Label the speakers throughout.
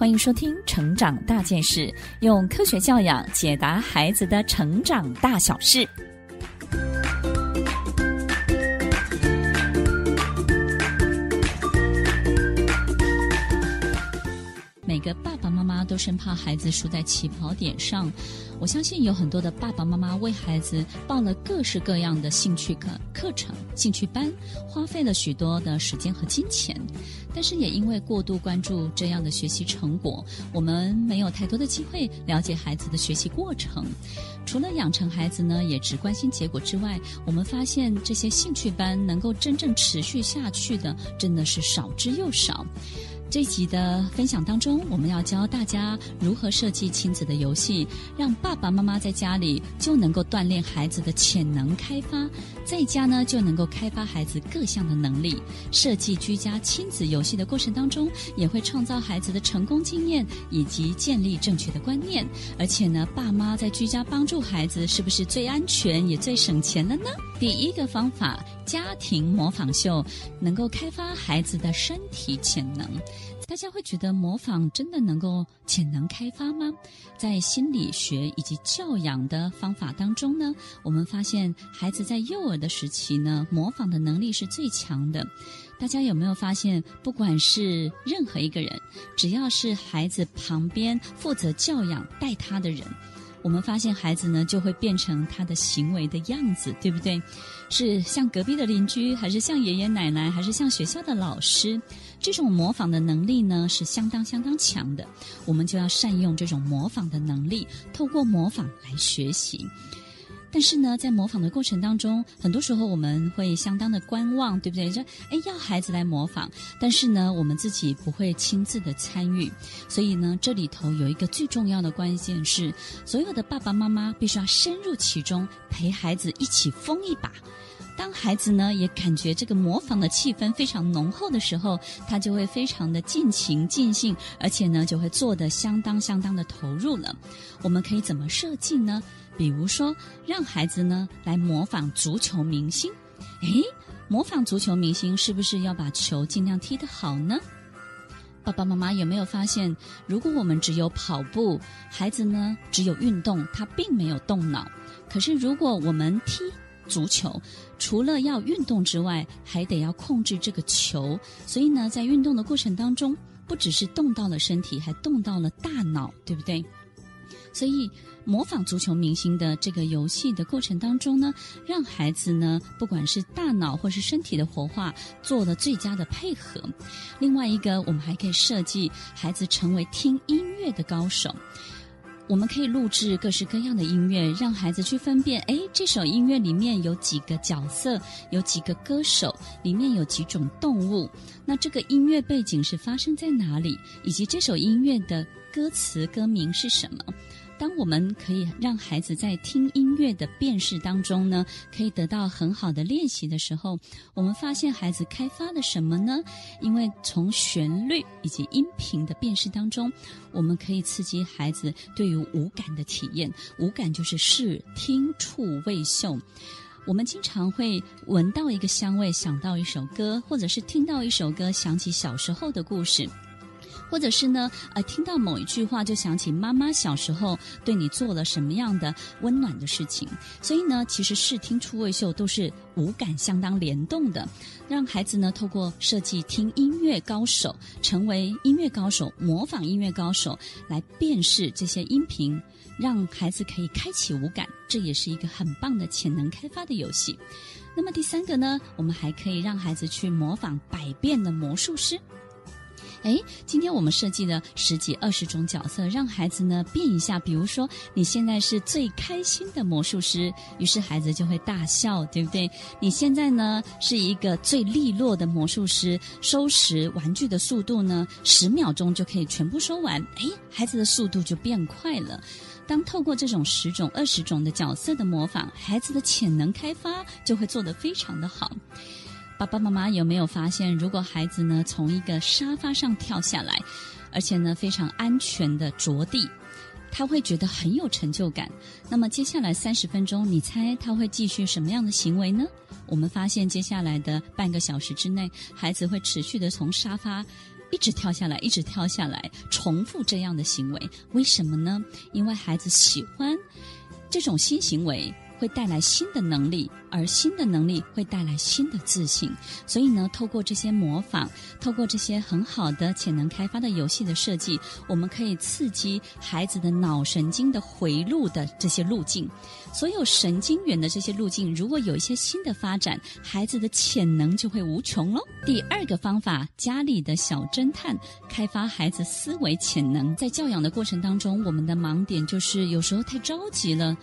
Speaker 1: 欢迎收听《成长大件事》，用科学教养解答孩子的成长大小事。都生怕孩子输在起跑点上。我相信有很多的爸爸妈妈为孩子报了各式各样的兴趣课课程、兴趣班，花费了许多的时间和金钱。但是也因为过度关注这样的学习成果，我们没有太多的机会了解孩子的学习过程。除了养成孩子呢，也只关心结果之外，我们发现这些兴趣班能够真正持续下去的，真的是少之又少。这一集的分享当中，我们要教大家如何设计亲子的游戏，让爸爸妈妈在家里就能够锻炼孩子的潜能开发，在家呢就能够开发孩子各项的能力。设计居家亲子游戏的过程当中，也会创造孩子的成功经验以及建立正确的观念。而且呢，爸妈在居家帮助孩子，是不是最安全也最省钱了呢？第一个方法，家庭模仿秀，能够开发孩子的身体潜能。大家会觉得模仿真的能够潜能开发吗？在心理学以及教养的方法当中呢，我们发现孩子在幼儿的时期呢，模仿的能力是最强的。大家有没有发现，不管是任何一个人，只要是孩子旁边负责教养带他的人，我们发现孩子呢就会变成他的行为的样子，对不对？是像隔壁的邻居，还是像爷爷奶奶，还是像学校的老师？这种模仿的能力呢是相当相当强的。我们就要善用这种模仿的能力，透过模仿来学习。但是呢，在模仿的过程当中，很多时候我们会相当的观望，对不对？说，哎，要孩子来模仿，但是呢，我们自己不会亲自的参与。所以呢，这里头有一个最重要的关键是，所有的爸爸妈妈必须要深入其中，陪孩子一起疯一把。当孩子呢也感觉这个模仿的气氛非常浓厚的时候，他就会非常的尽情尽兴，而且呢就会做得相当相当的投入了。我们可以怎么设计呢？比如说，让孩子呢来模仿足球明星。诶，模仿足球明星是不是要把球尽量踢得好呢？爸爸妈妈有没有发现，如果我们只有跑步，孩子呢只有运动，他并没有动脑。可是如果我们踢足球，除了要运动之外，还得要控制这个球。所以呢，在运动的过程当中，不只是动到了身体，还动到了大脑，对不对？所以，模仿足球明星的这个游戏的过程当中呢，让孩子呢，不管是大脑或是身体的活化，做了最佳的配合。另外一个，我们还可以设计孩子成为听音乐的高手。我们可以录制各式各样的音乐，让孩子去分辨：哎，这首音乐里面有几个角色，有几个歌手，里面有几种动物。那这个音乐背景是发生在哪里？以及这首音乐的歌词歌名是什么？当我们可以让孩子在听音乐的辨识当中呢，可以得到很好的练习的时候，我们发现孩子开发了什么呢？因为从旋律以及音频的辨识当中，我们可以刺激孩子对于五感的体验。五感就是视听触味嗅。我们经常会闻到一个香味，想到一首歌，或者是听到一首歌，想起小时候的故事。或者是呢，呃，听到某一句话就想起妈妈小时候对你做了什么样的温暖的事情。所以呢，其实视听触味嗅都是五感相当联动的，让孩子呢透过设计听音乐高手，成为音乐高手，模仿音乐高手来辨识这些音频，让孩子可以开启五感，这也是一个很棒的潜能开发的游戏。那么第三个呢，我们还可以让孩子去模仿百变的魔术师。哎，今天我们设计了十几二十种角色，让孩子呢变一下。比如说，你现在是最开心的魔术师，于是孩子就会大笑，对不对？你现在呢是一个最利落的魔术师，收拾玩具的速度呢十秒钟就可以全部收完。哎，孩子的速度就变快了。当透过这种十种、二十种的角色的模仿，孩子的潜能开发就会做得非常的好。爸爸妈妈有没有发现，如果孩子呢从一个沙发上跳下来，而且呢非常安全的着地，他会觉得很有成就感。那么接下来三十分钟，你猜他会继续什么样的行为呢？我们发现接下来的半个小时之内，孩子会持续的从沙发一直跳下来，一直跳下来，重复这样的行为，为什么呢？因为孩子喜欢这种新行为。会带来新的能力，而新的能力会带来新的自信。所以呢，透过这些模仿，透过这些很好的潜能开发的游戏的设计，我们可以刺激孩子的脑神经的回路的这些路径。所有神经元的这些路径，如果有一些新的发展，孩子的潜能就会无穷喽。第二个方法，家里的小侦探，开发孩子思维潜能。在教养的过程当中，我们的盲点就是有时候太着急了。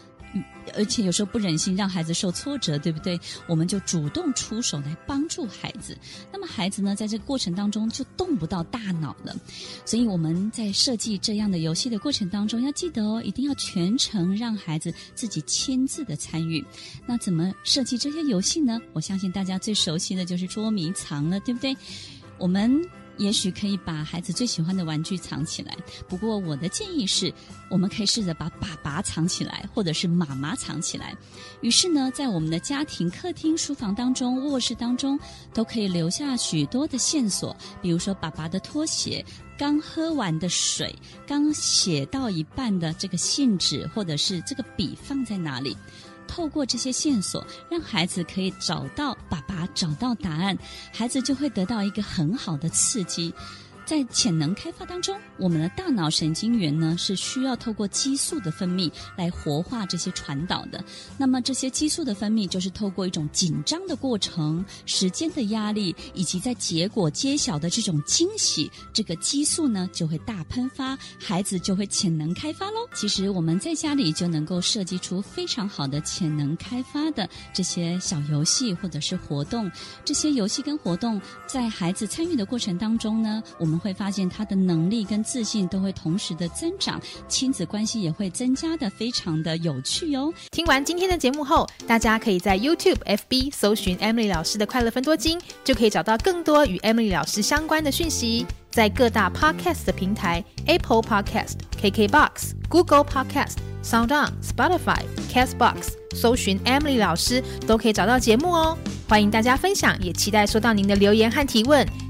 Speaker 1: 而且有时候不忍心让孩子受挫折，对不对？我们就主动出手来帮助孩子。那么孩子呢，在这个过程当中就动不到大脑了。所以我们在设计这样的游戏的过程当中，要记得哦，一定要全程让孩子自己亲自的参与。那怎么设计这些游戏呢？我相信大家最熟悉的就是捉迷藏了，对不对？我们。也许可以把孩子最喜欢的玩具藏起来，不过我的建议是，我们可以试着把爸爸藏起来，或者是妈妈藏起来。于是呢，在我们的家庭客厅、书房当中、卧室当中，都可以留下许多的线索，比如说爸爸的拖鞋、刚喝完的水、刚写到一半的这个信纸，或者是这个笔放在哪里。透过这些线索，让孩子可以找到爸爸，找到答案，孩子就会得到一个很好的刺激。在潜能开发当中，我们的大脑神经元呢，是需要透过激素的分泌来活化这些传导的。那么这些激素的分泌就是透过一种紧张的过程、时间的压力，以及在结果揭晓的这种惊喜，这个激素呢就会大喷发，孩子就会潜能开发喽。其实我们在家里就能够设计出非常好的潜能开发的这些小游戏或者是活动。这些游戏跟活动在孩子参与的过程当中呢，我们会发现他的能力跟自信都会同时的增长，亲子关系也会增加的非常的有趣哦。
Speaker 2: 听完今天的节目后，大家可以在 YouTube、FB 搜寻 Emily 老师的快乐分多金，就可以找到更多与 Emily 老师相关的讯息。在各大 Podcast 的平台，Apple Podcast、KKBox、Google Podcast、SoundOn、Spotify、Castbox 搜寻 Emily 老师都可以找到节目哦。欢迎大家分享，也期待收到您的留言和提问。